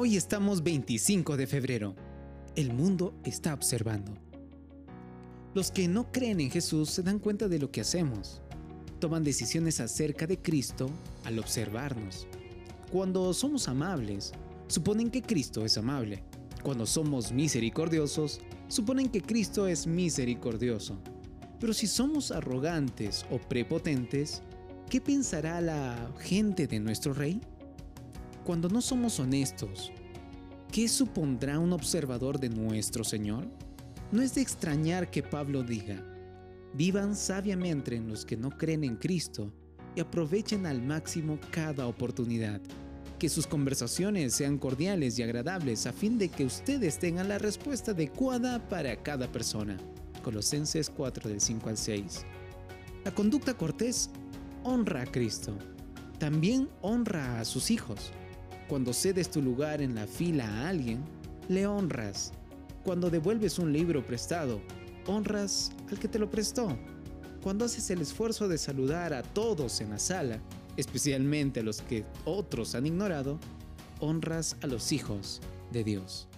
Hoy estamos 25 de febrero. El mundo está observando. Los que no creen en Jesús se dan cuenta de lo que hacemos. Toman decisiones acerca de Cristo al observarnos. Cuando somos amables, suponen que Cristo es amable. Cuando somos misericordiosos, suponen que Cristo es misericordioso. Pero si somos arrogantes o prepotentes, ¿qué pensará la gente de nuestro rey? Cuando no somos honestos, ¿qué supondrá un observador de nuestro Señor? No es de extrañar que Pablo diga, vivan sabiamente en los que no creen en Cristo y aprovechen al máximo cada oportunidad. Que sus conversaciones sean cordiales y agradables a fin de que ustedes tengan la respuesta adecuada para cada persona. Colosenses 4 del 5 al 6. La conducta cortés honra a Cristo. También honra a sus hijos. Cuando cedes tu lugar en la fila a alguien, le honras. Cuando devuelves un libro prestado, honras al que te lo prestó. Cuando haces el esfuerzo de saludar a todos en la sala, especialmente a los que otros han ignorado, honras a los hijos de Dios.